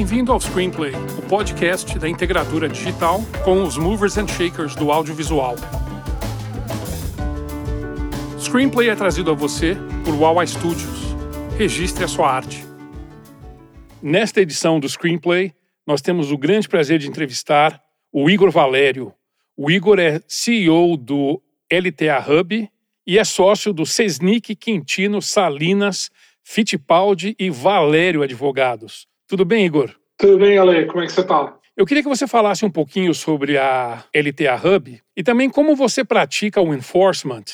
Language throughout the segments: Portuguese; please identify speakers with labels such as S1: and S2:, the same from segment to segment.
S1: Bem-vindo ao Screenplay, o podcast da integradora digital com os movers and shakers do audiovisual. Screenplay é trazido a você por Wawa Studios. Registre a sua arte. Nesta edição do Screenplay, nós temos o grande prazer de entrevistar o Igor Valério. O Igor é CEO do LTA Hub e é sócio do Sesnic Quintino Salinas Fittipaldi e Valério Advogados. Tudo bem, Igor?
S2: Tudo bem, Ale. Como é que você está?
S1: Eu queria que você falasse um pouquinho sobre a LTA Hub e também como você pratica o enforcement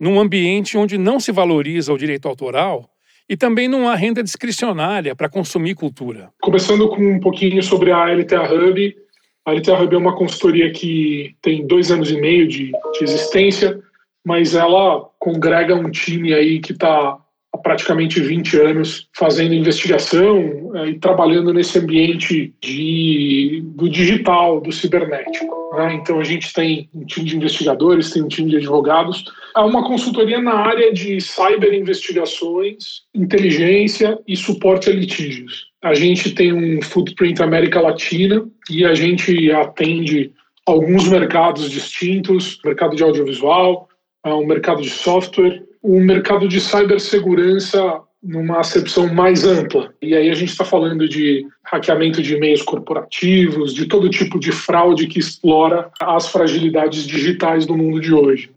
S1: num ambiente onde não se valoriza o direito autoral e também não há renda discricionária para consumir cultura.
S2: Começando com um pouquinho sobre a LTA Hub. A LTA Hub é uma consultoria que tem dois anos e meio de, de existência, mas ela congrega um time aí que está há praticamente 20 anos fazendo investigação é, e trabalhando nesse ambiente de, do digital, do cibernético. Né? Então a gente tem um time de investigadores, tem um time de advogados. É uma consultoria na área de cyberinvestigações, inteligência e suporte a litígios. A gente tem um footprint América Latina e a gente atende alguns mercados distintos, mercado de audiovisual, um mercado de software o mercado de cibersegurança numa acepção mais ampla. E aí a gente está falando de hackeamento de e-mails corporativos, de todo tipo de fraude que explora as fragilidades digitais do mundo de hoje.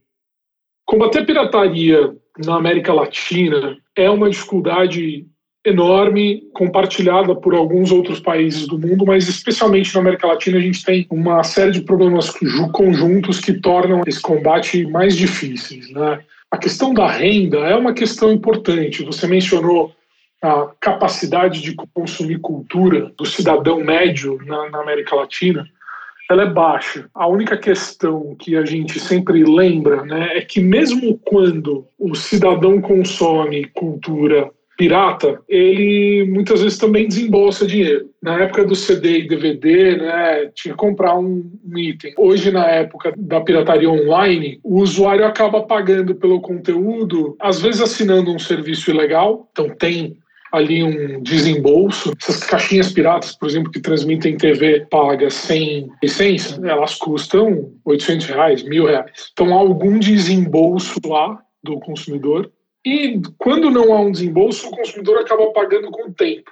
S2: Combater pirataria na América Latina é uma dificuldade enorme, compartilhada por alguns outros países do mundo, mas especialmente na América Latina a gente tem uma série de problemas conjuntos que tornam esse combate mais difícil. Né? A questão da renda é uma questão importante. Você mencionou a capacidade de consumir cultura do cidadão médio na, na, América Latina, ela é baixa. A única questão que a gente sempre lembra né, é que, mesmo quando o cidadão consome cultura pirata, ele muitas vezes também desembolsa dinheiro. Na época do CD e DVD, né, tinha que comprar um, um item. Hoje, na época da pirataria online, o usuário acaba pagando pelo conteúdo, às vezes assinando um serviço ilegal, então tem ali um desembolso. Essas caixinhas piratas, por exemplo, que transmitem TV paga sem licença, elas custam 800 reais, mil reais. Então há algum desembolso lá do consumidor e quando não há um desembolso, o consumidor acaba pagando com o tempo.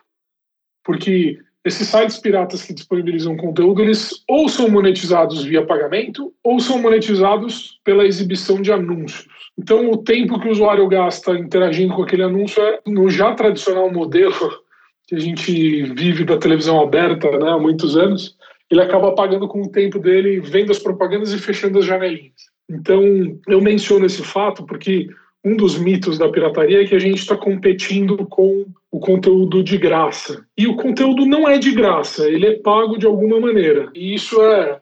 S2: Porque esses sites piratas que disponibilizam conteúdo, eles ou são monetizados via pagamento ou são monetizados pela exibição de anúncios. Então, o tempo que o usuário gasta interagindo com aquele anúncio é no já tradicional modelo que a gente vive da televisão aberta né, há muitos anos, ele acaba pagando com o tempo dele vendo as propagandas e fechando as janelinhas. Então, eu menciono esse fato porque um dos mitos da pirataria é que a gente está competindo com o conteúdo de graça. E o conteúdo não é de graça, ele é pago de alguma maneira. E isso é,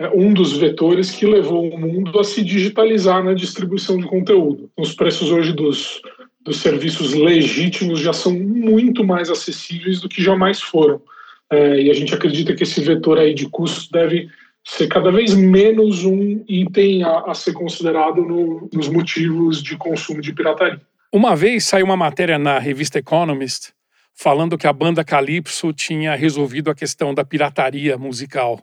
S2: é um dos vetores que levou o mundo a se digitalizar na distribuição de conteúdo. Os preços hoje dos, dos serviços legítimos já são muito mais acessíveis do que jamais foram. É, e a gente acredita que esse vetor aí de custo deve ser cada vez menos um item a, a ser considerado no, nos motivos de consumo de pirataria.
S1: Uma vez saiu uma matéria na revista Economist falando que a banda Calypso tinha resolvido a questão da pirataria musical,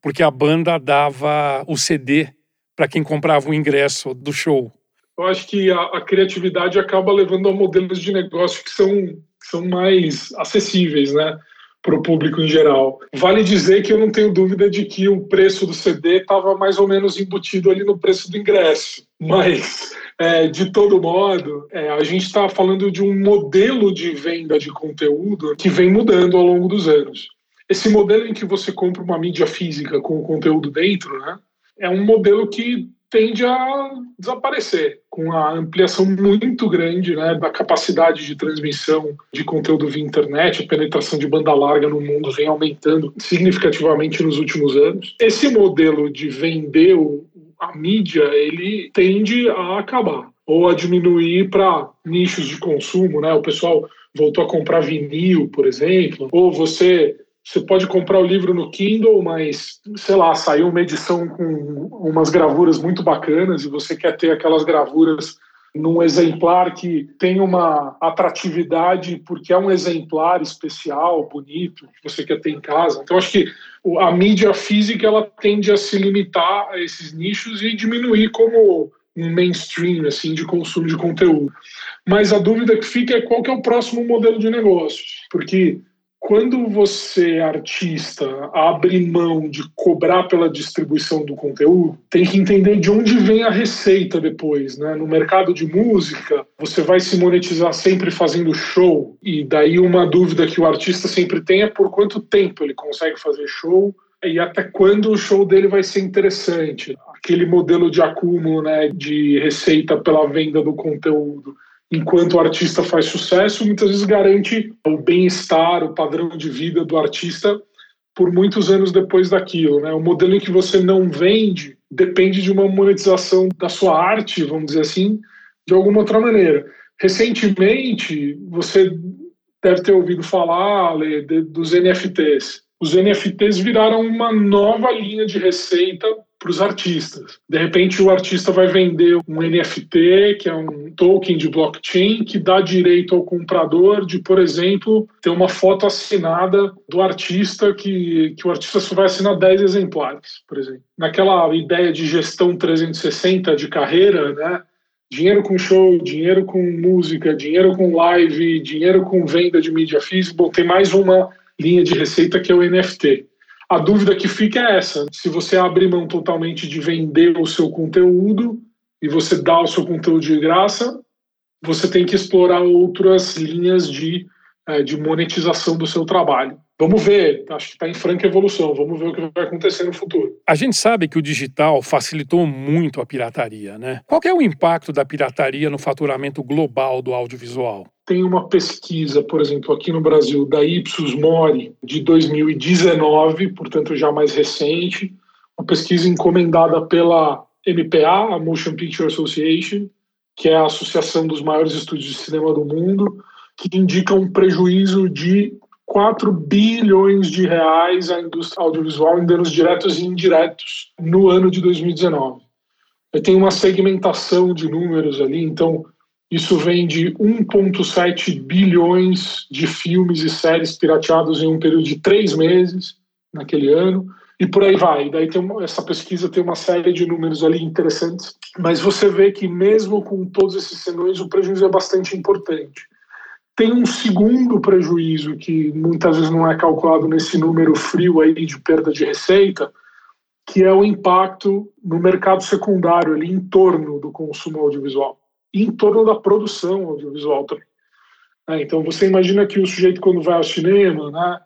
S1: porque a banda dava o CD para quem comprava o ingresso do show.
S2: Eu acho que a, a, criatividade acaba levando a modelos de negócio que são, que são mais acessíveis, né? Para o público em geral. Vale dizer que eu não tenho dúvida de que o preço do CD estava mais ou menos embutido ali no preço do ingresso, mas é, de todo modo, é, a gente está falando de um modelo de venda de conteúdo que vem mudando ao longo dos anos. Esse modelo em que você compra uma mídia física com o conteúdo dentro, né, é um modelo que tende a desaparecer com a ampliação muito grande né, da capacidade de transmissão de conteúdo via internet, a penetração de banda larga no mundo vem aumentando significativamente nos últimos anos. Esse modelo de vender a mídia, ele tende a acabar ou a diminuir para nichos de consumo, né? O pessoal voltou a comprar vinil, por exemplo, ou você você pode comprar o livro no Kindle, mas, sei lá, saiu uma edição com umas gravuras muito bacanas e você quer ter aquelas gravuras num exemplar que tem uma atratividade porque é um exemplar especial, bonito, que você quer ter em casa. Então, acho que a mídia física ela tende a se limitar a esses nichos e diminuir como um mainstream assim de consumo de conteúdo. Mas a dúvida que fica é qual que é o próximo modelo de negócio, porque quando você, artista, abre mão de cobrar pela distribuição do conteúdo, tem que entender de onde vem a receita depois. Né? No mercado de música, você vai se monetizar sempre fazendo show, e daí uma dúvida que o artista sempre tem é por quanto tempo ele consegue fazer show e até quando o show dele vai ser interessante. Aquele modelo de acúmulo né, de receita pela venda do conteúdo enquanto o artista faz sucesso, muitas vezes garante o bem-estar, o padrão de vida do artista por muitos anos depois daquilo. Né? O modelo em que você não vende depende de uma monetização da sua arte, vamos dizer assim, de alguma outra maneira. Recentemente, você deve ter ouvido falar Ale, dos NFTs. Os NFTs viraram uma nova linha de receita para os artistas. De repente, o artista vai vender um NFT, que é um token de blockchain, que dá direito ao comprador de, por exemplo, ter uma foto assinada do artista, que, que o artista só vai assinar 10 exemplares, por exemplo. Naquela ideia de gestão 360 de carreira, né? Dinheiro com show, dinheiro com música, dinheiro com live, dinheiro com venda de mídia física. Bom, tem mais uma linha de receita que é o NFT. A dúvida que fica é essa: se você abrir mão totalmente de vender o seu conteúdo e você dá o seu conteúdo de graça, você tem que explorar outras linhas de, eh, de monetização do seu trabalho. Vamos ver, acho que está em franca evolução, vamos ver o que vai acontecer no futuro.
S1: A gente sabe que o digital facilitou muito a pirataria, né? Qual é o impacto da pirataria no faturamento global do audiovisual?
S2: Tem uma pesquisa, por exemplo, aqui no Brasil, da Ipsos Mori, de 2019, portanto já mais recente, uma pesquisa encomendada pela MPA, a Motion Picture Association, que é a associação dos maiores estúdios de cinema do mundo, que indica um prejuízo de 4 bilhões de reais à indústria audiovisual em danos diretos e indiretos no ano de 2019. Tem uma segmentação de números ali, então isso vem de 1,7 bilhões de filmes e séries pirateados em um período de três meses naquele ano, e por aí vai. Daí tem uma, essa pesquisa tem uma série de números ali interessantes, mas você vê que mesmo com todos esses senões, o prejuízo é bastante importante. Tem um segundo prejuízo que muitas vezes não é calculado nesse número frio aí de perda de receita, que é o impacto no mercado secundário ali em torno do consumo audiovisual em torno da produção audiovisual também. É, então você imagina que o sujeito quando vai ao cinema, né,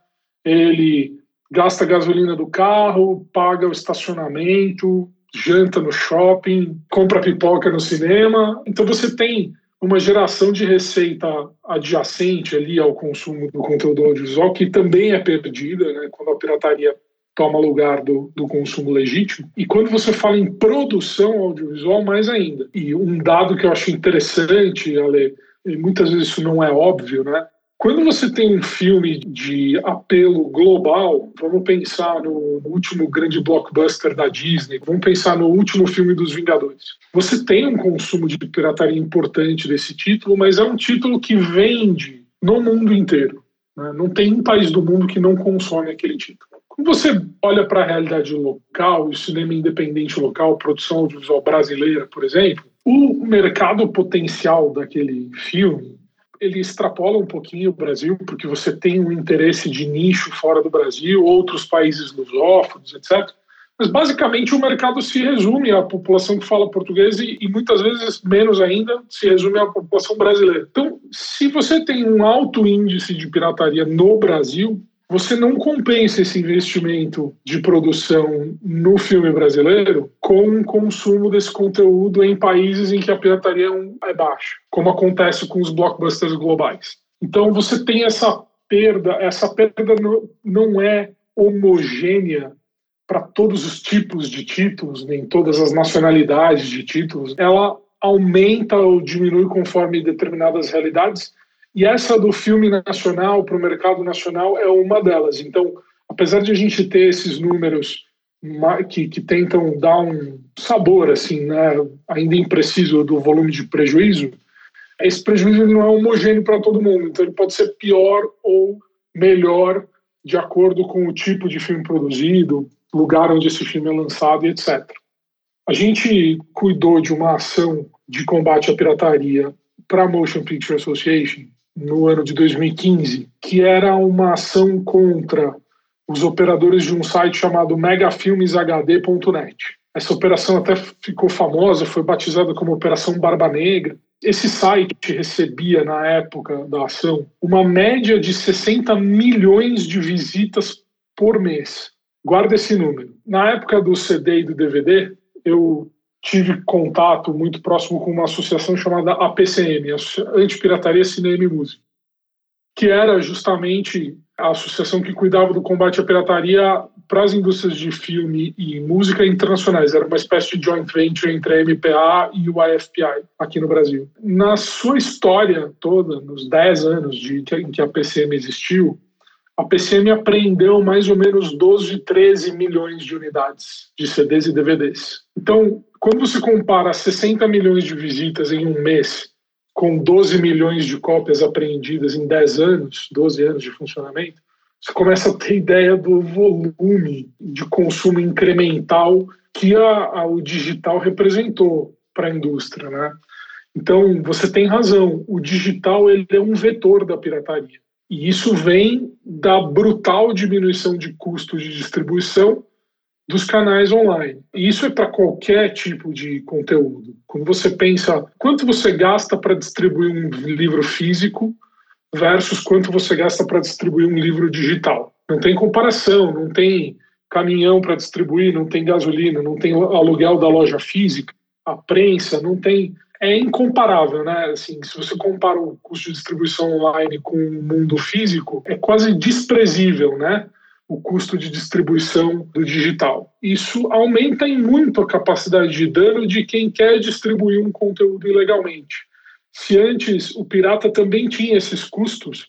S2: ele gasta a gasolina do carro, paga o estacionamento, janta no shopping, compra pipoca no cinema. Então você tem uma geração de receita adjacente ali ao consumo do conteúdo audiovisual que também é perdida, né, quando a pirataria toma lugar do, do consumo legítimo. E quando você fala em produção audiovisual, mais ainda. E um dado que eu acho interessante, Ale, e muitas vezes isso não é óbvio, né? Quando você tem um filme de apelo global, vamos pensar no último grande blockbuster da Disney, vamos pensar no último filme dos Vingadores. Você tem um consumo de pirataria importante desse título, mas é um título que vende no mundo inteiro. Né? Não tem um país do mundo que não consome aquele título. Quando você olha para a realidade local, o cinema independente local, produção audiovisual brasileira, por exemplo, o mercado potencial daquele filme ele extrapola um pouquinho o Brasil, porque você tem um interesse de nicho fora do Brasil, outros países lusófonos, etc. Mas basicamente o mercado se resume à população que fala português e, e, muitas vezes menos ainda se resume à população brasileira. Então, se você tem um alto índice de pirataria no Brasil, você não compensa esse investimento de produção no filme brasileiro com o consumo desse conteúdo em países em que a pirataria é baixa, como acontece com os blockbusters globais. Então você tem essa perda, essa perda não é homogênea para todos os tipos de títulos, nem todas as nacionalidades de títulos. Ela aumenta ou diminui conforme determinadas realidades e essa do filme nacional para o mercado nacional é uma delas. Então, apesar de a gente ter esses números que, que tentam dar um sabor, assim, né, ainda impreciso do volume de prejuízo, esse prejuízo não é homogêneo para todo mundo, então ele pode ser pior ou melhor de acordo com o tipo de filme produzido, lugar onde esse filme é lançado e etc. A gente cuidou de uma ação de combate à pirataria para a Motion Picture Association no ano de 2015, que era uma ação contra os operadores de um site chamado megafilmeshd.net. Essa operação até ficou famosa, foi batizada como Operação Barba Negra. Esse site recebia, na época da ação, uma média de 60 milhões de visitas por mês. Guarda esse número. Na época do CD e do DVD, eu tive contato muito próximo com uma associação chamada APCM, Antipirataria Cinema e Música, que era justamente a associação que cuidava do combate à pirataria para as indústrias de filme e música internacionais. Era uma espécie de joint venture entre a MPA e o IFPI aqui no Brasil. Na sua história toda, nos 10 anos de, em que a PCM existiu, a PCM apreendeu mais ou menos 12, 13 milhões de unidades de CDs e DVDs. Então, quando você compara 60 milhões de visitas em um mês com 12 milhões de cópias apreendidas em 10 anos, 12 anos de funcionamento, você começa a ter ideia do volume de consumo incremental que a, a, o digital representou para a indústria, né? Então, você tem razão, o digital ele é um vetor da pirataria. E isso vem da brutal diminuição de custo de distribuição dos canais online. E isso é para qualquer tipo de conteúdo. Quando você pensa quanto você gasta para distribuir um livro físico versus quanto você gasta para distribuir um livro digital. Não tem comparação, não tem caminhão para distribuir, não tem gasolina, não tem aluguel da loja física, a prensa, não tem. É incomparável, né? Assim, se você compara o custo de distribuição online com o mundo físico, é quase desprezível, né? O custo de distribuição do digital. Isso aumenta em muito a capacidade de dano de quem quer distribuir um conteúdo ilegalmente. Se antes o pirata também tinha esses custos,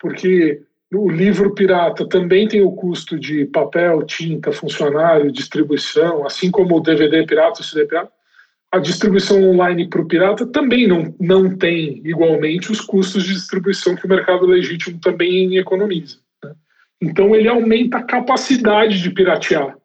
S2: porque o livro pirata também tem o custo de papel, tinta, funcionário, distribuição, assim como o DVD pirata, o CD pirata, a distribuição online para o pirata também não, não tem igualmente os custos de distribuição que o mercado legítimo também economiza. Então ele aumenta a capacidade de piratear.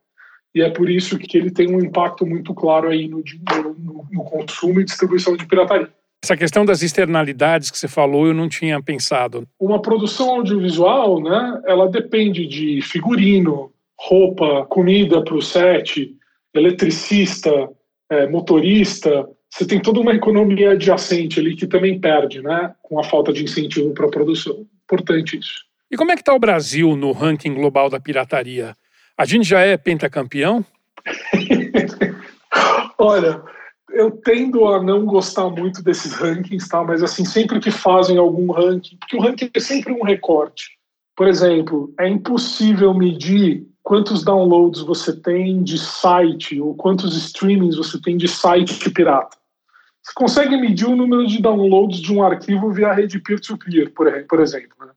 S2: E é por isso que ele tem um impacto muito claro aí no, no, no consumo e distribuição de pirataria.
S1: Essa questão das externalidades que você falou, eu não tinha pensado.
S2: Uma produção audiovisual, né, ela depende de figurino, roupa, comida para o set, eletricista, é, motorista. Você tem toda uma economia adjacente ali que também perde, né, com a falta de incentivo para a produção. Importante isso.
S1: E como é que está o Brasil no ranking global da pirataria? A gente já é pentacampeão?
S2: Olha, eu tendo a não gostar muito desses rankings, tá? Mas assim, sempre que fazem algum ranking, porque o ranking é sempre um recorte. Por exemplo, é impossível medir quantos downloads você tem de site ou quantos streamings você tem de site pirata. Você consegue medir o número de downloads de um arquivo via rede peer-to-peer, -peer, por exemplo. Né?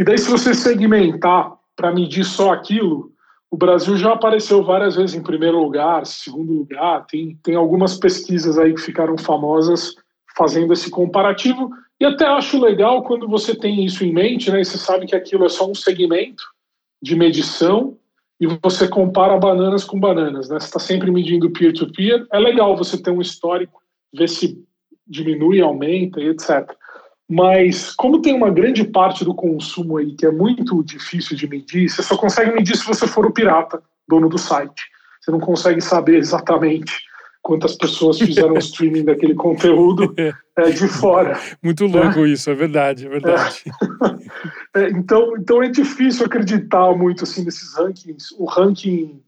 S2: E daí, se você segmentar para medir só aquilo, o Brasil já apareceu várias vezes em primeiro lugar, segundo lugar. Tem, tem algumas pesquisas aí que ficaram famosas fazendo esse comparativo. E até acho legal quando você tem isso em mente, né? E você sabe que aquilo é só um segmento de medição e você compara bananas com bananas, né? Você está sempre medindo peer-to-peer. -peer. É legal você ter um histórico, ver se diminui, aumenta e etc. Mas como tem uma grande parte do consumo aí que é muito difícil de medir, você só consegue medir se você for o pirata, dono do site. Você não consegue saber exatamente quantas pessoas fizeram streaming daquele conteúdo é, de fora.
S1: Muito louco é. isso, é verdade, é verdade.
S2: É. então, então é difícil acreditar muito assim nesses rankings, o ranking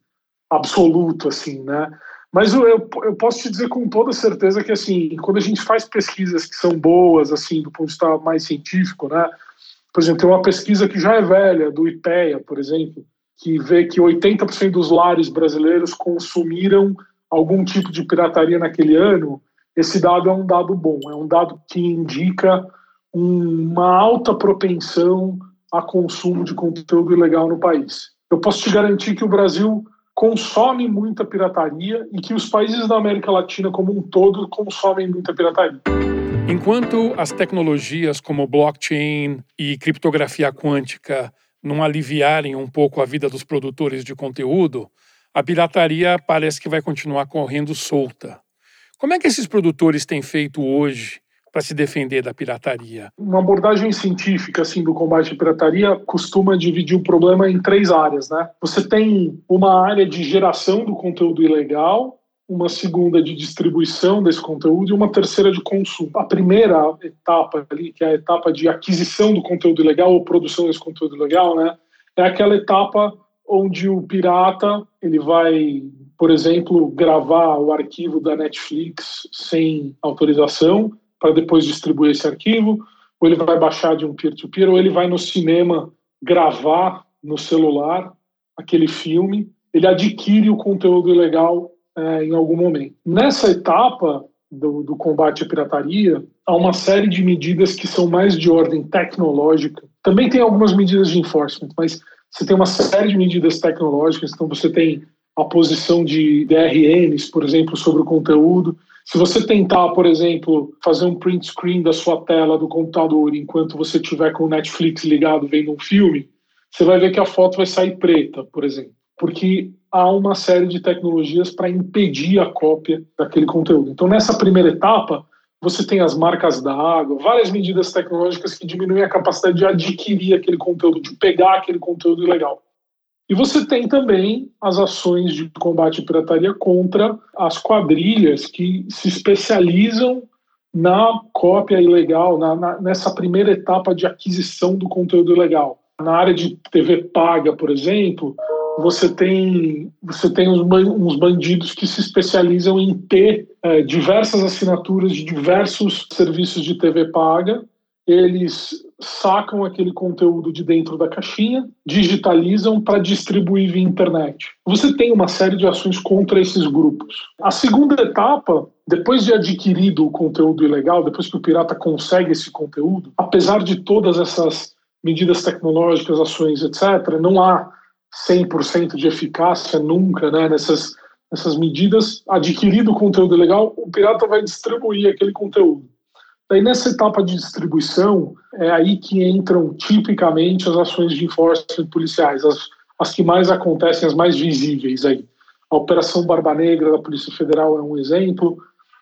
S2: absoluto assim, né? Mas eu, eu, posso te dizer com toda certeza que, assim, quando a gente faz pesquisas que são boas, assim, do ponto de vista mais científico, né? Por exemplo, tem uma pesquisa que já é velha, do IPEA, por exemplo, que vê que 80% dos lares brasileiros consumiram algum tipo de pirataria naquele ano. Esse dado é um dado bom, é um dado que indica uma alta propensão a consumo de conteúdo ilegal no país. Eu posso te garantir que o Brasil consome muita pirataria e que os países da América Latina como um todo consomem muita pirataria.
S1: Enquanto as tecnologias como blockchain e criptografia quântica não aliviarem um pouco a vida dos produtores de conteúdo, a pirataria parece que vai continuar correndo solta. Como é que esses produtores têm feito hoje para se defender da pirataria?
S2: Uma abordagem científica assim do combate à pirataria costuma dividir o problema em três áreas, né? Você tem uma área de geração do conteúdo ilegal, uma segunda de distribuição desse conteúdo e uma terceira de consumo. A primeira etapa ali, que é a etapa de aquisição do conteúdo ilegal ou produção desse conteúdo ilegal, né? É aquela etapa onde o pirata ele vai por exemplo, gravar o arquivo da Netflix sem autorização para depois distribuir esse arquivo, ou ele vai baixar de um peer-to-peer, -peer, ou ele vai no cinema gravar no celular aquele filme, ele adquire o conteúdo ilegal é, em algum momento. Nessa etapa do, do combate à pirataria, há uma série de medidas que são mais de ordem tecnológica. Também tem algumas medidas de enforcement, mas você tem uma série de medidas tecnológicas, então você tem a posição de DRMs, por exemplo, sobre o conteúdo. Se você tentar, por exemplo, fazer um print screen da sua tela do computador enquanto você estiver com o Netflix ligado vendo um filme, você vai ver que a foto vai sair preta, por exemplo, porque há uma série de tecnologias para impedir a cópia daquele conteúdo. Então, nessa primeira etapa, você tem as marcas d'água, várias medidas tecnológicas que diminuem a capacidade de adquirir aquele conteúdo, de pegar aquele conteúdo ilegal. E você tem também as ações de combate à pirataria contra as quadrilhas que se especializam na cópia ilegal, na, na, nessa primeira etapa de aquisição do conteúdo ilegal. Na área de TV paga, por exemplo, você tem, você tem uns, uns bandidos que se especializam em ter é, diversas assinaturas de diversos serviços de TV paga. Eles sacam aquele conteúdo de dentro da caixinha, digitalizam para distribuir via internet. Você tem uma série de ações contra esses grupos. A segunda etapa, depois de adquirido o conteúdo ilegal, depois que o pirata consegue esse conteúdo, apesar de todas essas medidas tecnológicas, ações, etc., não há 100% de eficácia nunca né, nessas, nessas medidas. Adquirido o conteúdo ilegal, o pirata vai distribuir aquele conteúdo. Daí, nessa etapa de distribuição, é aí que entram tipicamente as ações de enforcement policiais, as, as que mais acontecem, as mais visíveis aí. A Operação Barba Negra da Polícia Federal é um exemplo,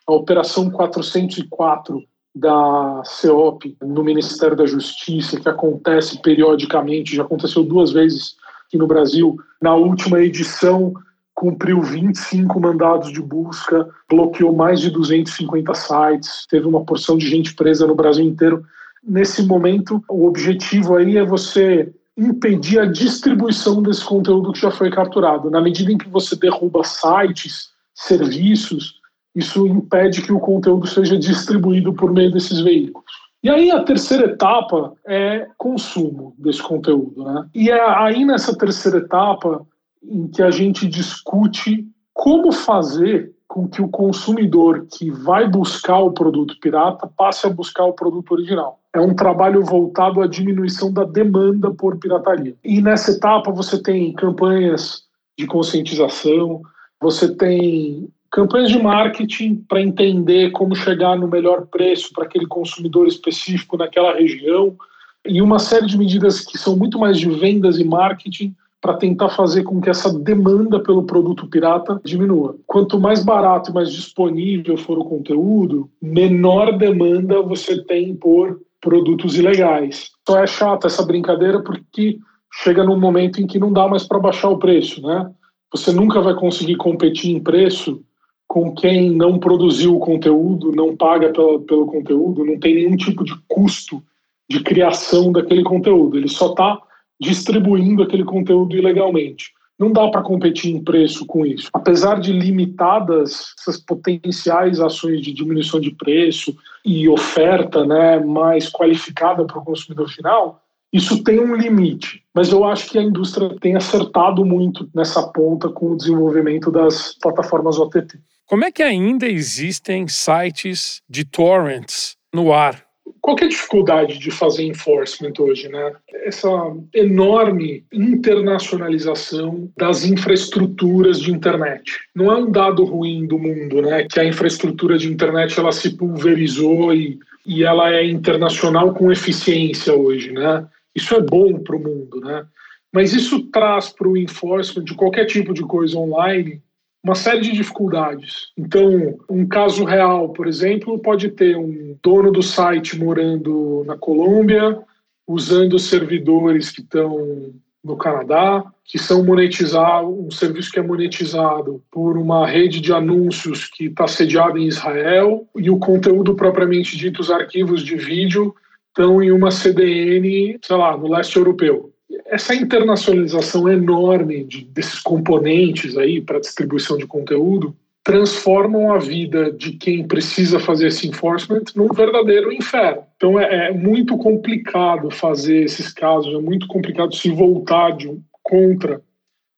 S2: a Operação 404 da CEOP no Ministério da Justiça, que acontece periodicamente, já aconteceu duas vezes aqui no Brasil. Na última edição, cumpriu 25 mandados de busca, bloqueou mais de 250 sites, teve uma porção de gente presa no Brasil inteiro. Nesse momento, o objetivo aí é você impedir a distribuição desse conteúdo que já foi capturado. Na medida em que você derruba sites, serviços, isso impede que o conteúdo seja distribuído por meio desses veículos. E aí a terceira etapa é consumo desse conteúdo, né? E é aí nessa terceira etapa em que a gente discute como fazer com que o consumidor que vai buscar o produto pirata passe a buscar o produto original. É um trabalho voltado à diminuição da demanda por pirataria. E nessa etapa você tem campanhas de conscientização, você tem campanhas de marketing para entender como chegar no melhor preço para aquele consumidor específico naquela região, e uma série de medidas que são muito mais de vendas e marketing para tentar fazer com que essa demanda pelo produto pirata diminua. Quanto mais barato e mais disponível for o conteúdo, menor demanda você tem por produtos ilegais. Só é chata essa brincadeira porque chega num momento em que não dá mais para baixar o preço, né? Você nunca vai conseguir competir em preço com quem não produziu o conteúdo, não paga pelo, pelo conteúdo, não tem nenhum tipo de custo de criação daquele conteúdo. Ele só está distribuindo aquele conteúdo ilegalmente. Não dá para competir em preço com isso. Apesar de limitadas essas potenciais ações de diminuição de preço e oferta né, mais qualificada para o consumidor final, isso tem um limite. Mas eu acho que a indústria tem acertado muito nessa ponta com o desenvolvimento das plataformas OTT.
S1: Como é que ainda existem sites de torrents no ar?
S2: Qualquer dificuldade de fazer enforcement hoje, né? Essa enorme internacionalização das infraestruturas de internet. Não é um dado ruim do mundo, né? Que a infraestrutura de internet ela se pulverizou e, e ela é internacional com eficiência hoje, né? Isso é bom para o mundo, né? Mas isso traz para o enforcement de qualquer tipo de coisa online uma série de dificuldades. Então, um caso real, por exemplo, pode ter um dono do site morando na Colômbia, usando servidores que estão no Canadá, que são monetizados, um serviço que é monetizado por uma rede de anúncios que está sediada em Israel, e o conteúdo propriamente dito, os arquivos de vídeo, estão em uma CDN, sei lá, no leste europeu essa internacionalização enorme de, desses componentes aí para distribuição de conteúdo transformam a vida de quem precisa fazer esse enforcement num verdadeiro inferno. Então é, é muito complicado fazer esses casos, é muito complicado se voltar de, contra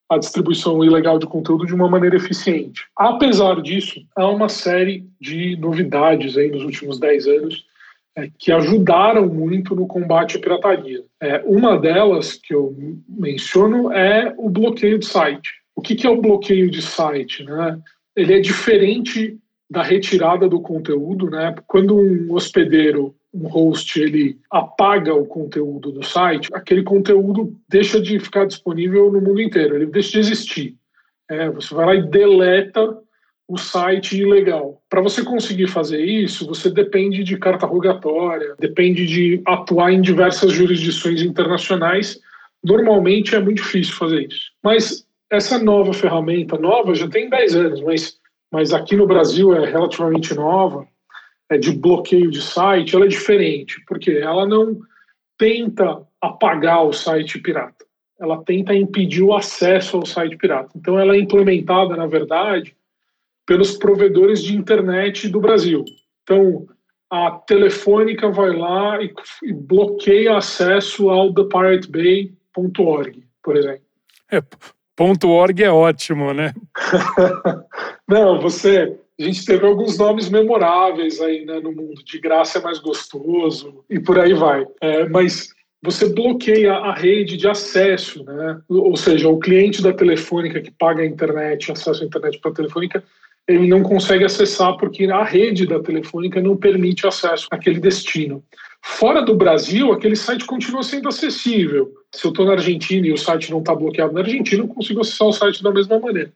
S2: a distribuição ilegal de conteúdo de uma maneira eficiente. Apesar disso, há uma série de novidades aí nos últimos 10 anos é, que ajudaram muito no combate à pirataria. É, uma delas que eu menciono é o bloqueio de site. O que, que é o bloqueio de site? Né? Ele é diferente da retirada do conteúdo, né? Quando um hospedeiro, um host, ele apaga o conteúdo do site, aquele conteúdo deixa de ficar disponível no mundo inteiro, ele deixa de existir. É, você vai lá e deleta o site ilegal. Para você conseguir fazer isso, você depende de carta rogatória, depende de atuar em diversas jurisdições internacionais. Normalmente é muito difícil fazer isso. Mas essa nova ferramenta, nova, já tem 10 anos, mas, mas aqui no Brasil é relativamente nova, é de bloqueio de site, ela é diferente, porque ela não tenta apagar o site pirata, ela tenta impedir o acesso ao site pirata. Então ela é implementada, na verdade, pelos provedores de internet do Brasil. Então, a Telefônica vai lá e, e bloqueia acesso ao thepiratebay.org, por exemplo.
S1: É, ponto .org é ótimo, né?
S2: Não, você... A gente teve alguns nomes memoráveis aí né, no mundo. De graça é mais gostoso e por aí vai. É, mas você bloqueia a rede de acesso, né? Ou seja, o cliente da Telefônica que paga a internet, acesso à internet para a Telefônica, ele não consegue acessar porque a rede da telefônica não permite acesso àquele destino. Fora do Brasil, aquele site continua sendo acessível. Se eu estou na Argentina e o site não está bloqueado na Argentina, eu consigo acessar o site da mesma maneira.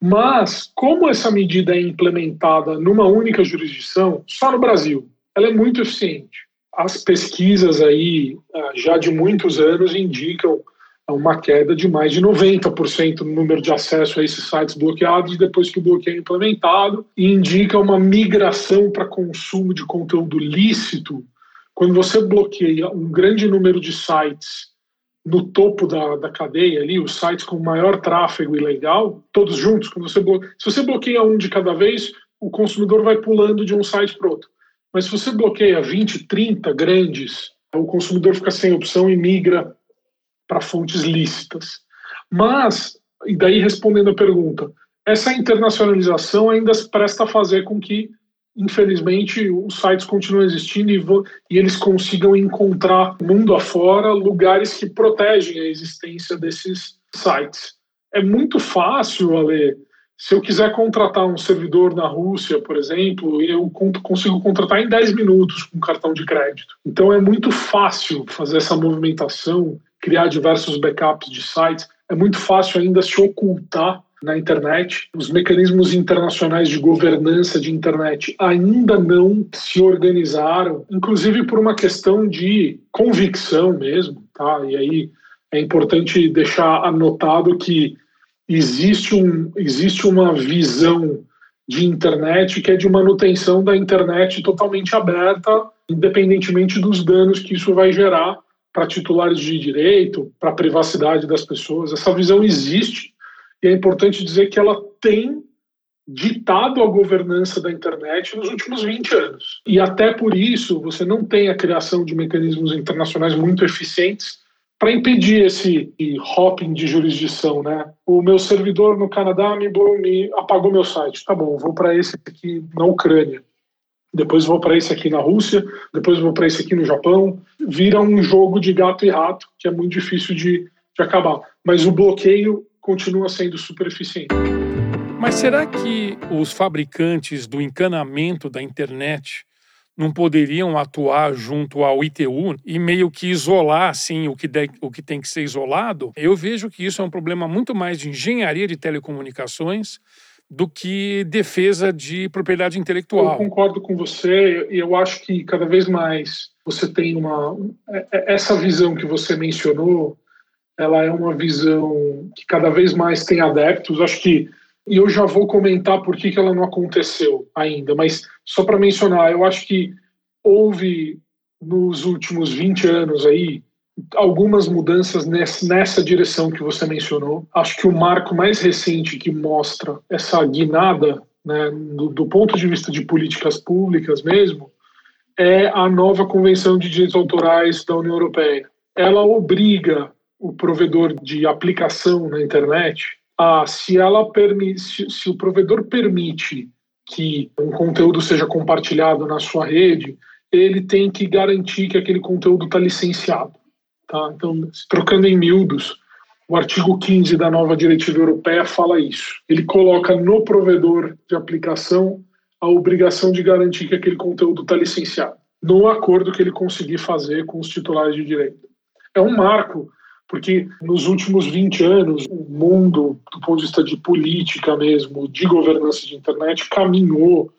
S2: Mas, como essa medida é implementada numa única jurisdição, só no Brasil, ela é muito eficiente. As pesquisas aí, ah, já de muitos anos, indicam uma queda de mais de 90% no número de acesso a esses sites bloqueados depois que o bloqueio é implementado e indica uma migração para consumo de conteúdo lícito. Quando você bloqueia um grande número de sites no topo da, da cadeia ali, os sites com maior tráfego ilegal, todos juntos, quando você bloqueia, se você bloqueia um de cada vez, o consumidor vai pulando de um site para outro. Mas se você bloqueia 20, 30 grandes, o consumidor fica sem opção e migra para fontes lícitas. Mas, e daí respondendo a pergunta, essa internacionalização ainda se presta a fazer com que, infelizmente, os sites continuem existindo e, e eles consigam encontrar, mundo afora, lugares que protegem a existência desses sites. É muito fácil, Ale, se eu quiser contratar um servidor na Rússia, por exemplo, eu consigo contratar em 10 minutos com cartão de crédito. Então é muito fácil fazer essa movimentação criar diversos backups de sites. É muito fácil ainda se ocultar na internet. Os mecanismos internacionais de governança de internet ainda não se organizaram, inclusive por uma questão de convicção mesmo, tá? E aí é importante deixar anotado que existe, um, existe uma visão de internet que é de manutenção da internet totalmente aberta, independentemente dos danos que isso vai gerar para titulares de direito, para a privacidade das pessoas. Essa visão existe e é importante dizer que ela tem ditado a governança da internet nos últimos 20 anos. E até por isso você não tem a criação de mecanismos internacionais muito eficientes para impedir esse hopping de jurisdição, né? O meu servidor no Canadá me, me apagou meu site. Tá bom, vou para esse aqui na Ucrânia. Depois vou para esse aqui na Rússia, depois vou para esse aqui no Japão. Vira um jogo de gato e rato que é muito difícil de, de acabar. Mas o bloqueio continua sendo super eficiente.
S1: Mas será que os fabricantes do encanamento da internet não poderiam atuar junto ao ITU e meio que isolar assim o que, de, o que tem que ser isolado? Eu vejo que isso é um problema muito mais de engenharia de telecomunicações do que defesa de propriedade intelectual.
S2: Eu concordo com você e eu acho que cada vez mais você tem uma é, é, essa visão que você mencionou, ela é uma visão que cada vez mais tem adeptos. Acho que e eu já vou comentar por que, que ela não aconteceu ainda, mas só para mencionar, eu acho que houve nos últimos 20 anos aí algumas mudanças nessa direção que você mencionou. Acho que o marco mais recente que mostra essa guinada, né, do, do ponto de vista de políticas públicas mesmo, é a nova Convenção de Direitos Autorais da União Europeia. Ela obriga o provedor de aplicação na internet a, se ela permite, se, se o provedor permite que um conteúdo seja compartilhado na sua rede, ele tem que garantir que aquele conteúdo está licenciado. Tá? Então, trocando em miúdos, o artigo 15 da nova diretiva europeia fala isso. Ele coloca no provedor de aplicação a obrigação de garantir que aquele conteúdo está licenciado, no acordo que ele conseguir fazer com os titulares de direito. É um marco, porque nos últimos 20 anos, o mundo, do ponto de vista de política mesmo, de governança de internet, caminhou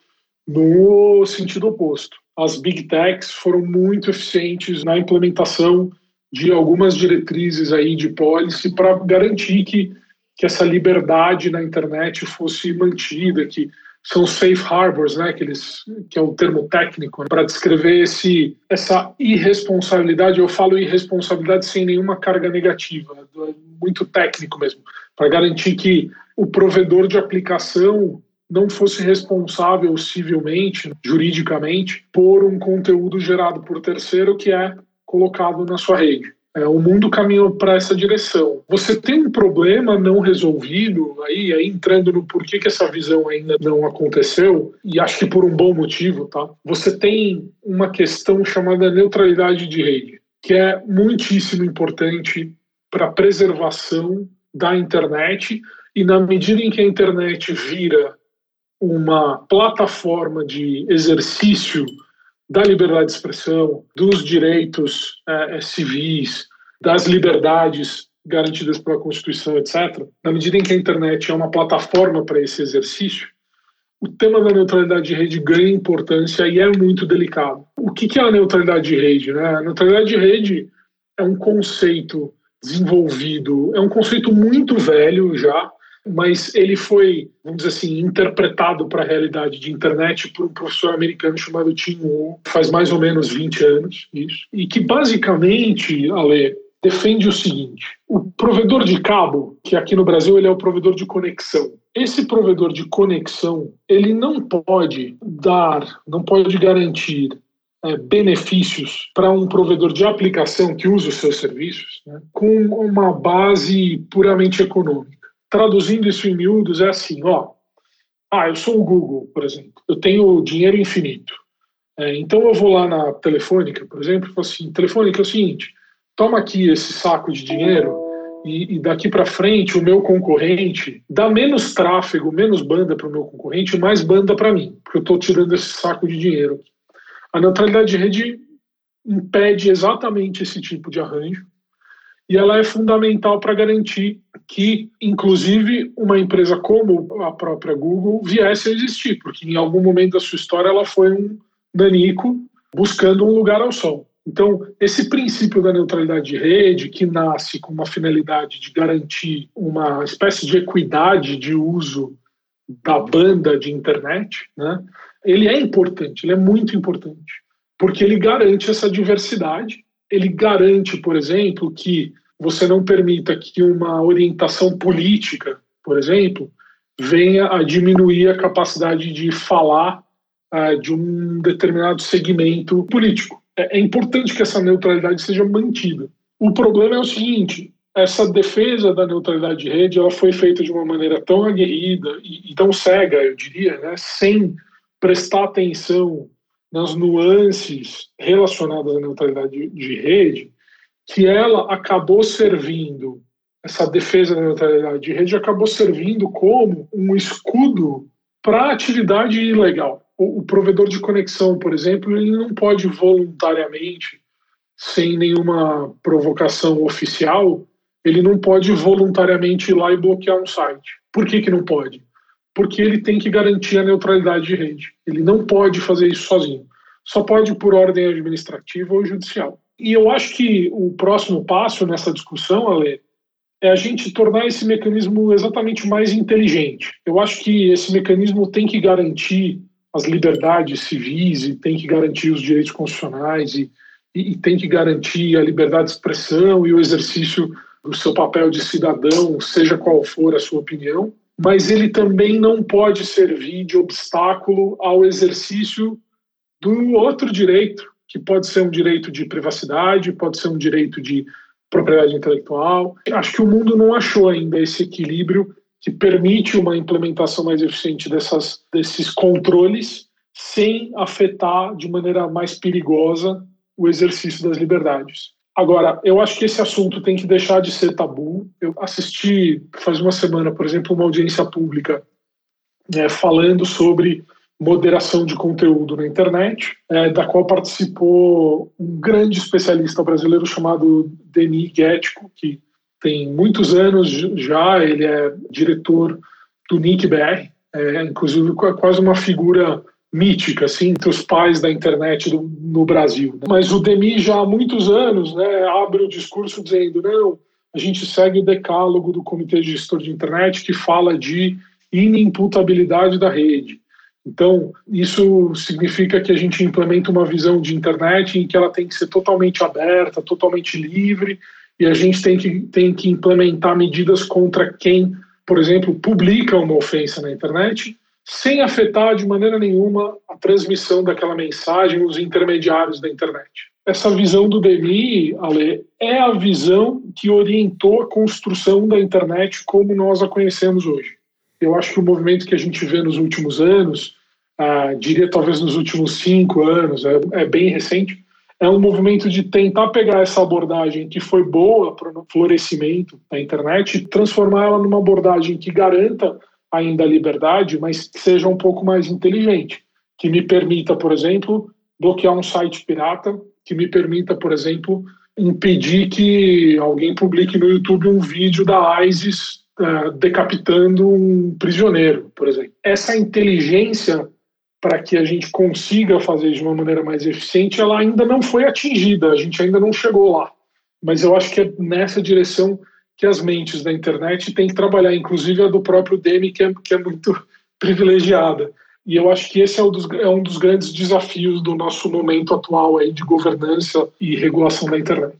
S2: no sentido oposto. As big techs foram muito eficientes na implementação de algumas diretrizes aí de policy para garantir que, que essa liberdade na internet fosse mantida, que são safe harbors, né, que, eles, que é o termo técnico, né, para descrever esse, essa irresponsabilidade. Eu falo irresponsabilidade sem nenhuma carga negativa, é muito técnico mesmo, para garantir que o provedor de aplicação não fosse responsável civilmente, juridicamente, por um conteúdo gerado por terceiro que é colocado na sua rede. É, o mundo caminhou para essa direção. Você tem um problema não resolvido aí, aí entrando no porquê que essa visão ainda não aconteceu, e acho que por um bom motivo, tá? Você tem uma questão chamada neutralidade de rede, que é muitíssimo importante para a preservação da internet e na medida em que a internet vira uma plataforma de exercício da liberdade de expressão, dos direitos é, civis, das liberdades garantidas pela Constituição, etc., na medida em que a internet é uma plataforma para esse exercício, o tema da neutralidade de rede ganha importância e é muito delicado. O que é a neutralidade de rede? Né? A neutralidade de rede é um conceito desenvolvido, é um conceito muito velho já, mas ele foi, vamos dizer assim, interpretado para a realidade de internet por um professor americano chamado Tim Wu, faz mais ou menos 20 anos, isso, e que basicamente, Ale, defende o seguinte: o provedor de cabo, que aqui no Brasil ele é o provedor de conexão, esse provedor de conexão ele não pode dar, não pode garantir é, benefícios para um provedor de aplicação que usa os seus serviços né, com uma base puramente econômica traduzindo isso em miúdos, é assim, ó. Ah, eu sou o Google, por exemplo. Eu tenho dinheiro infinito. É, então eu vou lá na Telefônica, por exemplo, e falo assim, Telefônica é o seguinte, toma aqui esse saco de dinheiro e, e daqui para frente o meu concorrente dá menos tráfego, menos banda para o meu concorrente, mais banda para mim, porque eu estou tirando esse saco de dinheiro. A neutralidade de rede impede exatamente esse tipo de arranjo e ela é fundamental para garantir que, inclusive, uma empresa como a própria Google viesse a existir, porque em algum momento da sua história ela foi um danico buscando um lugar ao sol. Então, esse princípio da neutralidade de rede, que nasce com uma finalidade de garantir uma espécie de equidade de uso da banda de internet, né, ele é importante, ele é muito importante, porque ele garante essa diversidade ele garante, por exemplo, que você não permita que uma orientação política, por exemplo, venha a diminuir a capacidade de falar uh, de um determinado segmento político. É, é importante que essa neutralidade seja mantida. O problema é o seguinte: essa defesa da neutralidade de rede ela foi feita de uma maneira tão aguerrida e, e tão cega, eu diria, né, sem prestar atenção nas nuances relacionadas à neutralidade de rede, que ela acabou servindo, essa defesa da neutralidade de rede acabou servindo como um escudo para atividade ilegal. O, o, provedor de conexão, por exemplo, ele não pode voluntariamente, sem nenhuma provocação oficial, ele não pode voluntariamente ir lá e bloquear um site. Por que, que não pode? Porque ele tem que garantir a neutralidade de rede. Ele não pode fazer isso sozinho. Só pode por ordem administrativa ou judicial. E eu acho que o próximo passo nessa discussão, Ale, é a gente tornar esse mecanismo exatamente mais inteligente. Eu acho que esse mecanismo tem que garantir as liberdades civis e tem que garantir os direitos constitucionais e, e, e tem que garantir a liberdade de expressão e o exercício do seu papel de cidadão, seja qual for a sua opinião, mas ele também não pode servir de obstáculo ao exercício do outro direito, que pode ser um direito de privacidade, pode ser um direito de propriedade intelectual. Acho que o mundo não achou ainda esse equilíbrio que permite uma implementação mais eficiente dessas, desses controles sem afetar de maneira mais perigosa o exercício das liberdades. Agora, eu acho que esse assunto tem que deixar de ser tabu. Eu assisti faz uma semana, por exemplo, uma audiência pública né, falando sobre moderação de conteúdo na internet, é, da qual participou um grande especialista brasileiro chamado Denis Guético, que tem muitos anos já, ele é diretor do NIC-BR, é, inclusive quase uma figura mítica, assim, entre os pais da internet do, no Brasil. Mas o Demi já há muitos anos né, abre o discurso dizendo, não, a gente segue o decálogo do Comitê de Gestor de Internet que fala de inimputabilidade da rede. Então, isso significa que a gente implementa uma visão de internet em que ela tem que ser totalmente aberta, totalmente livre, e a gente tem que, tem que implementar medidas contra quem, por exemplo, publica uma ofensa na internet, sem afetar de maneira nenhuma a transmissão daquela mensagem, os intermediários da internet. Essa visão do DNI, Ale, é a visão que orientou a construção da internet como nós a conhecemos hoje. Eu acho que o movimento que a gente vê nos últimos anos ah, diria talvez nos últimos cinco anos, é, é, bem recente, é um movimento de tentar pegar essa abordagem que foi boa para o florescimento da internet e transformar ela numa abordagem que garanta ainda a liberdade, mas que seja um pouco mais inteligente, que me permita, por exemplo, bloquear um site pirata, que me permita, por exemplo, impedir que alguém publique no YouTube um vídeo da ISIS uh, decapitando um prisioneiro, por exemplo. Essa inteligência para que a gente consiga fazer de uma maneira mais eficiente, ela ainda não foi atingida, a gente ainda não chegou lá. Mas eu acho que é nessa direção que as mentes da internet têm que trabalhar, inclusive a do próprio Demi, que é, que é muito privilegiada. E eu acho que esse é um, dos, é um dos grandes desafios do nosso momento atual aí de governança e regulação da internet.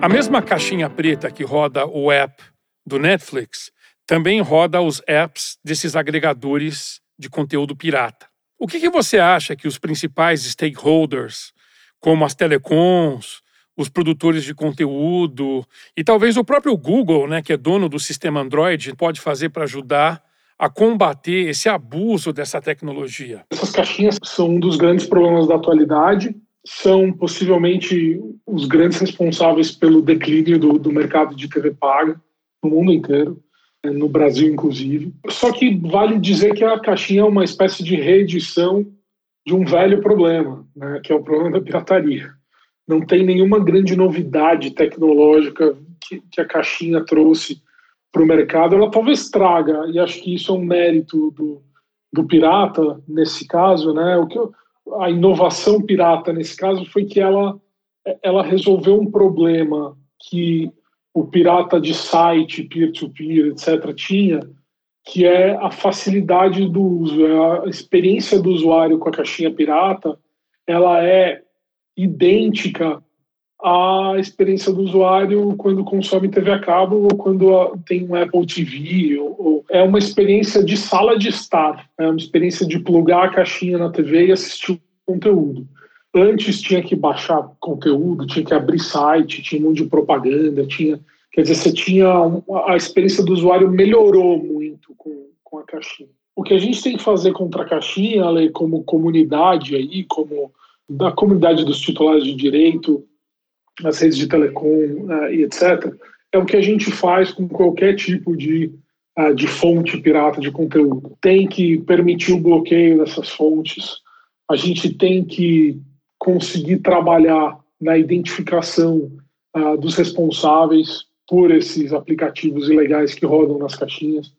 S1: A mesma caixinha preta que roda o app do Netflix também roda os apps desses agregadores de conteúdo pirata. O que, que você acha que os principais stakeholders, como as telecoms, os produtores de conteúdo e talvez o próprio Google, né, que é dono do sistema Android, pode fazer para ajudar a combater esse abuso dessa tecnologia?
S2: Essas caixinhas são um dos grandes problemas da atualidade, são possivelmente os grandes responsáveis pelo declínio do, do mercado de TV paga no mundo inteiro no Brasil, inclusive. Só que vale dizer que a caixinha é uma espécie de reedição de um velho problema, né, que é o problema da pirataria. Não tem nenhuma grande novidade tecnológica que, que a caixinha trouxe para o mercado. Ela talvez traga, e acho que isso é um mérito do, do pirata nesse caso, né? O que a inovação pirata nesse caso foi que ela ela resolveu um problema que o pirata de site, peer-to-peer, -peer, etc., tinha, que é a facilidade do uso, é a experiência do usuário com a caixinha pirata, ela é idêntica à experiência do usuário quando consome TV a cabo ou quando tem um Apple TV. Ou, ou, é uma experiência de sala de estar, é uma experiência de plugar a caixinha na TV e assistir o conteúdo. Antes tinha que baixar conteúdo, tinha que abrir site, tinha um monte de propaganda, tinha. Quer dizer, você tinha. A experiência do usuário melhorou muito com, com a caixinha. O que a gente tem que fazer contra a caixinha, como comunidade aí, como da comunidade dos titulares de direito, as redes de telecom uh, e etc., é o que a gente faz com qualquer tipo de, uh, de fonte pirata de conteúdo. Tem que permitir o bloqueio dessas fontes, a gente tem que conseguir trabalhar na identificação uh, dos responsáveis por esses aplicativos ilegais que rodam nas caixinhas.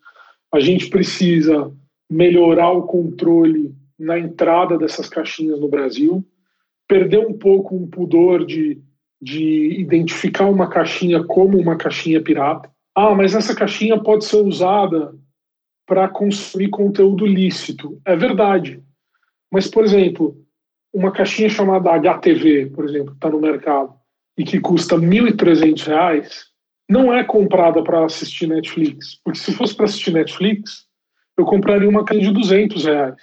S2: A gente precisa melhorar o controle na entrada dessas caixinhas no Brasil, perder um pouco um pudor de, de identificar uma caixinha como uma caixinha pirata. Ah, mas essa caixinha pode ser usada para consumir conteúdo lícito. É verdade. Mas, por exemplo, uma caixinha chamada HTV, por exemplo, está no mercado e que custa R$ 1.300, não é comprada para assistir Netflix. Porque se fosse para assistir Netflix, eu compraria uma caixinha de 200 reais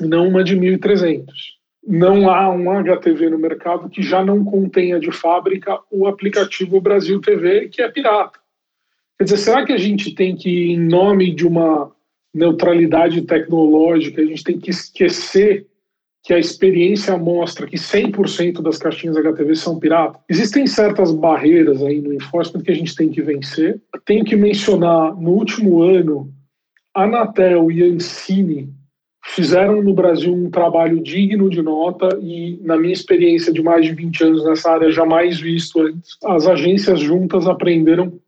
S2: e não uma de 1.300. Não há um HTV no mercado que já não contenha de fábrica o aplicativo Brasil TV, que é pirata. Quer dizer, será que a gente tem que, em nome de uma neutralidade tecnológica, a gente tem que esquecer que a experiência mostra que 100% das caixinhas HTV são piratas. Existem certas barreiras aí no enforcement que a gente tem que vencer. Tenho que mencionar, no último ano, Anatel e Ancine fizeram no Brasil um trabalho digno de nota e, na minha experiência de mais de 20 anos nessa área, jamais visto antes. As agências juntas apreenderam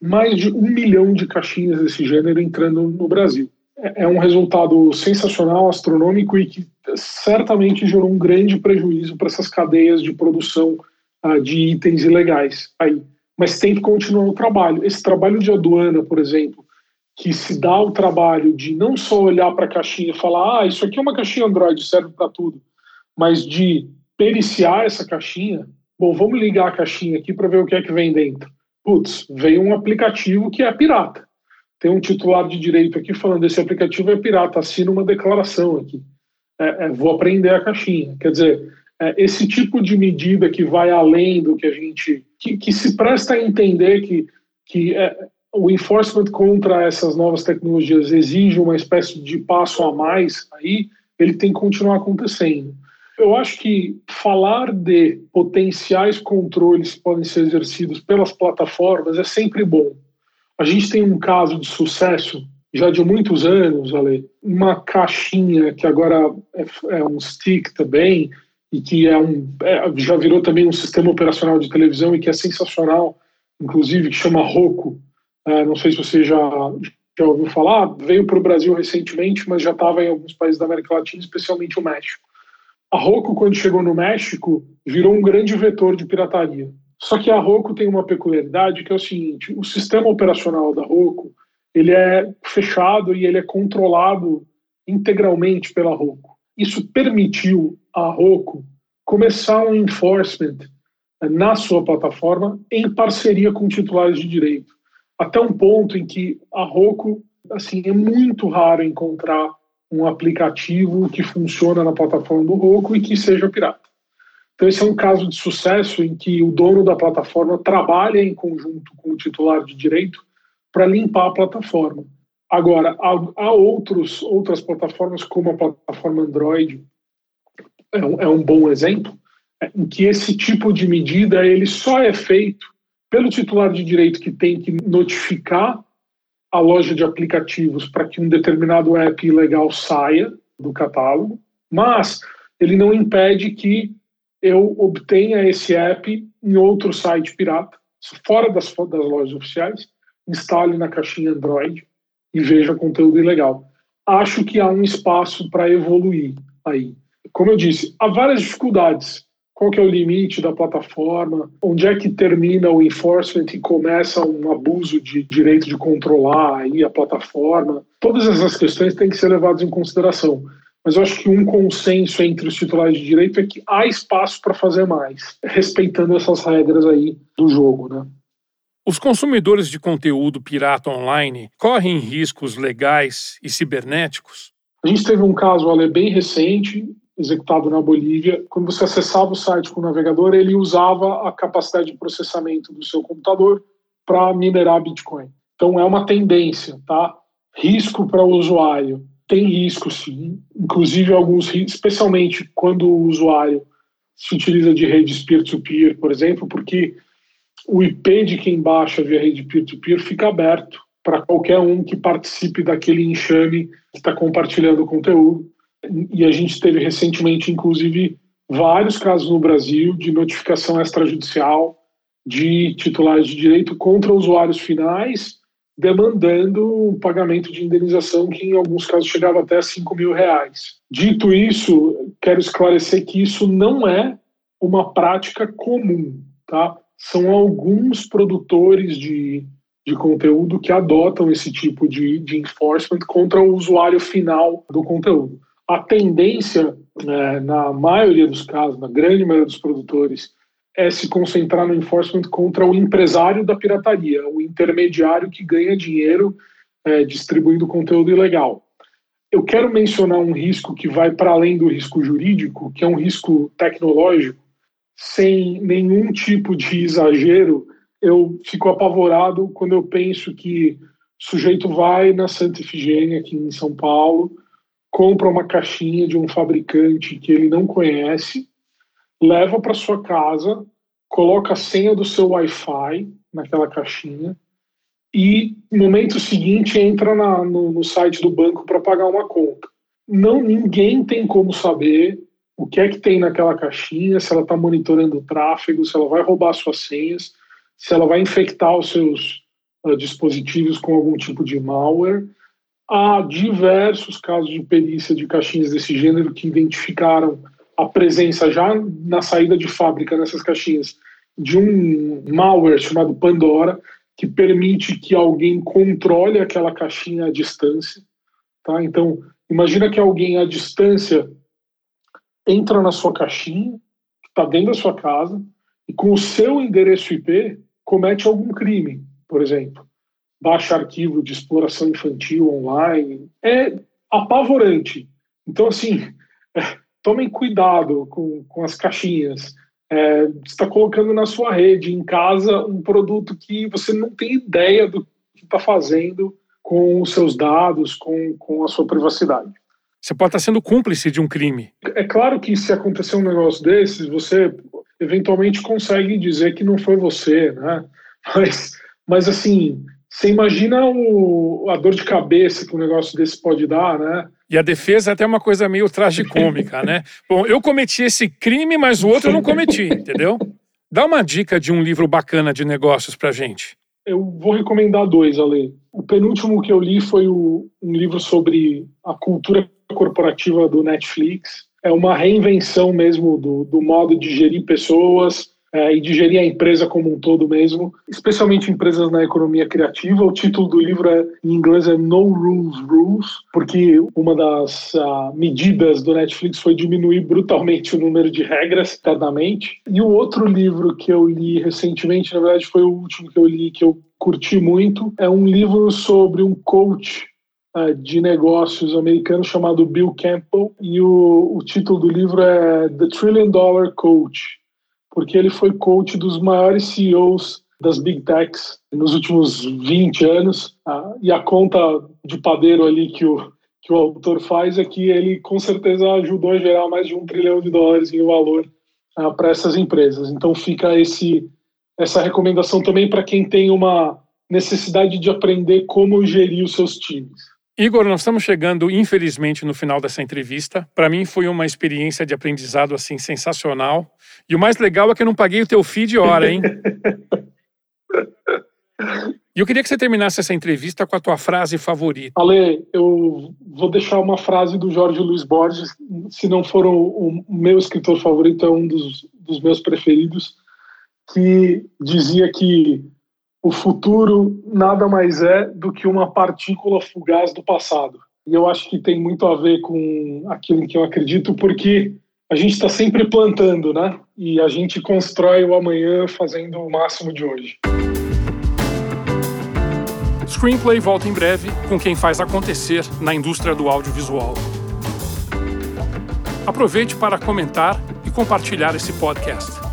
S2: mais de um milhão de caixinhas desse gênero entrando no Brasil. É, é um resultado sensacional, astronômico e que certamente gerou um grande prejuízo para essas cadeias de produção uh, de itens ilegais aí. Mas tem que continuar o trabalho. Esse trabalho de aduana, por exemplo, que se dá o trabalho de não só olhar para a caixinha e falar, ah, isso aqui é uma caixinha Android, serve para tudo, mas de periciar essa caixinha. Bom, vamos ligar a caixinha aqui para ver o que é que vem dentro. Putz, veio um aplicativo que é pirata. Tem um titular de direito aqui falando esse aplicativo é pirata, assina uma declaração aqui. É, é, vou aprender a caixinha. Quer dizer, é, esse tipo de medida que vai além do que a gente. que, que se presta a entender que, que é, o enforcement contra essas novas tecnologias exige uma espécie de passo a mais aí, ele tem que continuar acontecendo. Eu acho que falar de potenciais controles que podem ser exercidos pelas plataformas é sempre bom. A gente tem um caso de sucesso já de muitos anos, Ale, uma caixinha que agora é, é um stick também e que é um é, já virou também um sistema operacional de televisão e que é sensacional, inclusive que chama Roku. É, não sei se você já, já ouviu falar, veio para o Brasil recentemente, mas já estava em alguns países da América Latina, especialmente o México. A Roku, quando chegou no México, virou um grande vetor de pirataria. Só que a Roku tem uma peculiaridade que é o seguinte: o sistema operacional da Roku ele é fechado e ele é controlado integralmente pela Roku. Isso permitiu a Roku começar um enforcement na sua plataforma em parceria com titulares de direito até um ponto em que a Roku, assim, é muito raro encontrar um aplicativo que funciona na plataforma do Roku e que seja pirata. Então esse é um caso de sucesso em que o dono da plataforma trabalha em conjunto com o titular de direito para limpar a plataforma. Agora, há, há outros, outras plataformas, como a plataforma Android, é um, é um bom exemplo, é, em que esse tipo de medida ele só é feito pelo titular de direito que tem que notificar a loja de aplicativos para que um determinado app ilegal saia do catálogo, mas ele não impede que eu obtenha esse app em outro site pirata, fora das, das lojas oficiais, instale na caixinha Android e veja conteúdo ilegal. Acho que há um espaço para evoluir aí. Como eu disse, há várias dificuldades qual que é o limite da plataforma, onde é que termina o enforcement e começa um abuso de direito de controlar aí a plataforma. Todas essas questões têm que ser levadas em consideração. Mas eu acho que um consenso entre os titulares de direito é que há espaço para fazer mais, respeitando essas regras aí do jogo, né?
S1: Os consumidores de conteúdo pirata online correm riscos legais e cibernéticos?
S2: A gente teve um caso Ale, bem recente executado na Bolívia, quando você acessava o site com o navegador, ele usava a capacidade de processamento do seu computador para minerar Bitcoin. Então é uma tendência, tá? Risco para o usuário. Tem risco, sim. Inclusive, alguns especialmente quando o usuário se utiliza de redes peer-to-peer, -peer, por exemplo, porque o IP de quem baixa via rede peer-to-peer -peer fica aberto para qualquer um que participe daquele enxame que está compartilhando o conteúdo. E a gente teve recentemente, inclusive, vários casos no Brasil de notificação extrajudicial de titulares de direito contra usuários finais, demandando um pagamento de indenização que, em alguns casos, chegava até 5 mil reais. Dito isso, quero esclarecer que isso não é uma prática comum, tá? São alguns produtores de, de conteúdo que adotam esse tipo de, de enforcement contra o usuário final do conteúdo. A tendência, né, na maioria dos casos, na grande maioria dos produtores, é se concentrar no enforcement contra o empresário da pirataria, o intermediário que ganha dinheiro é, distribuindo conteúdo ilegal. Eu quero mencionar um risco que vai para além do risco jurídico, que é um risco tecnológico, sem nenhum tipo de exagero. Eu fico apavorado quando eu penso que o sujeito vai na Santa Efigênia, aqui em São Paulo, compra uma caixinha de um fabricante que ele não conhece, leva para sua casa, coloca a senha do seu Wi-Fi naquela caixinha e no momento seguinte entra na, no, no site do banco para pagar uma conta. Não ninguém tem como saber o que é que tem naquela caixinha, se ela está monitorando o tráfego, se ela vai roubar suas senhas, se ela vai infectar os seus uh, dispositivos com algum tipo de malware. Há diversos casos de perícia de caixinhas desse gênero que identificaram a presença já na saída de fábrica nessas caixinhas de um malware chamado Pandora, que permite que alguém controle aquela caixinha à distância. Tá? Então, imagina que alguém à distância entra na sua caixinha, que está dentro da sua casa, e com o seu endereço IP comete algum crime, por exemplo. Baixa arquivo de exploração infantil online. É apavorante. Então, assim, é, tomem cuidado com, com as caixinhas. É, você está colocando na sua rede, em casa, um produto que você não tem ideia do que está fazendo com os seus dados, com, com a sua privacidade.
S1: Você pode estar sendo cúmplice de um crime.
S2: É claro que se acontecer um negócio desses, você eventualmente consegue dizer que não foi você, né? Mas, mas assim, você imagina o, a dor de cabeça que um negócio desse pode dar, né?
S1: E a defesa é até uma coisa meio tragicômica, né? Bom, eu cometi esse crime, mas o outro eu não cometi, entendeu? Dá uma dica de um livro bacana de negócios pra gente.
S2: Eu vou recomendar dois, Ale. O penúltimo que eu li foi o, um livro sobre a cultura corporativa do Netflix. É uma reinvenção mesmo do, do modo de gerir pessoas, é, e de gerir a empresa como um todo mesmo, especialmente empresas na economia criativa. O título do livro é, em inglês é No Rules Rules, porque uma das uh, medidas do Netflix foi diminuir brutalmente o número de regras internamente. E o outro livro que eu li recentemente, na verdade foi o último que eu li que eu curti muito, é um livro sobre um coach uh, de negócios americano chamado Bill Campbell e o, o título do livro é The Trillion Dollar Coach porque ele foi coach dos maiores CEOs das Big Techs nos últimos 20 anos. Ah, e a conta de padeiro ali que o, que o autor faz é que ele com certeza ajudou a gerar mais de um trilhão de dólares em valor ah, para essas empresas. Então fica esse, essa recomendação também para quem tem uma necessidade de aprender como gerir os seus times.
S1: Igor, nós estamos chegando, infelizmente, no final dessa entrevista. Para mim foi uma experiência de aprendizado assim sensacional. E o mais legal é que eu não paguei o teu feed de hora, hein? E eu queria que você terminasse essa entrevista com a tua frase favorita.
S2: Ale, eu vou deixar uma frase do Jorge Luiz Borges. Se não for o, o meu escritor favorito, é um dos, dos meus preferidos, que dizia que o futuro nada mais é do que uma partícula fugaz do passado. E eu acho que tem muito a ver com aquilo que eu acredito, porque a gente está sempre plantando, né? E a gente constrói o amanhã fazendo o máximo de hoje.
S1: Screenplay volta em breve com quem faz acontecer na indústria do audiovisual. Aproveite para comentar e compartilhar esse podcast.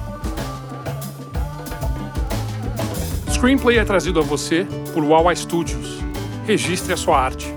S1: Screenplay é trazido a você por Wawa Studios. Registre a sua arte.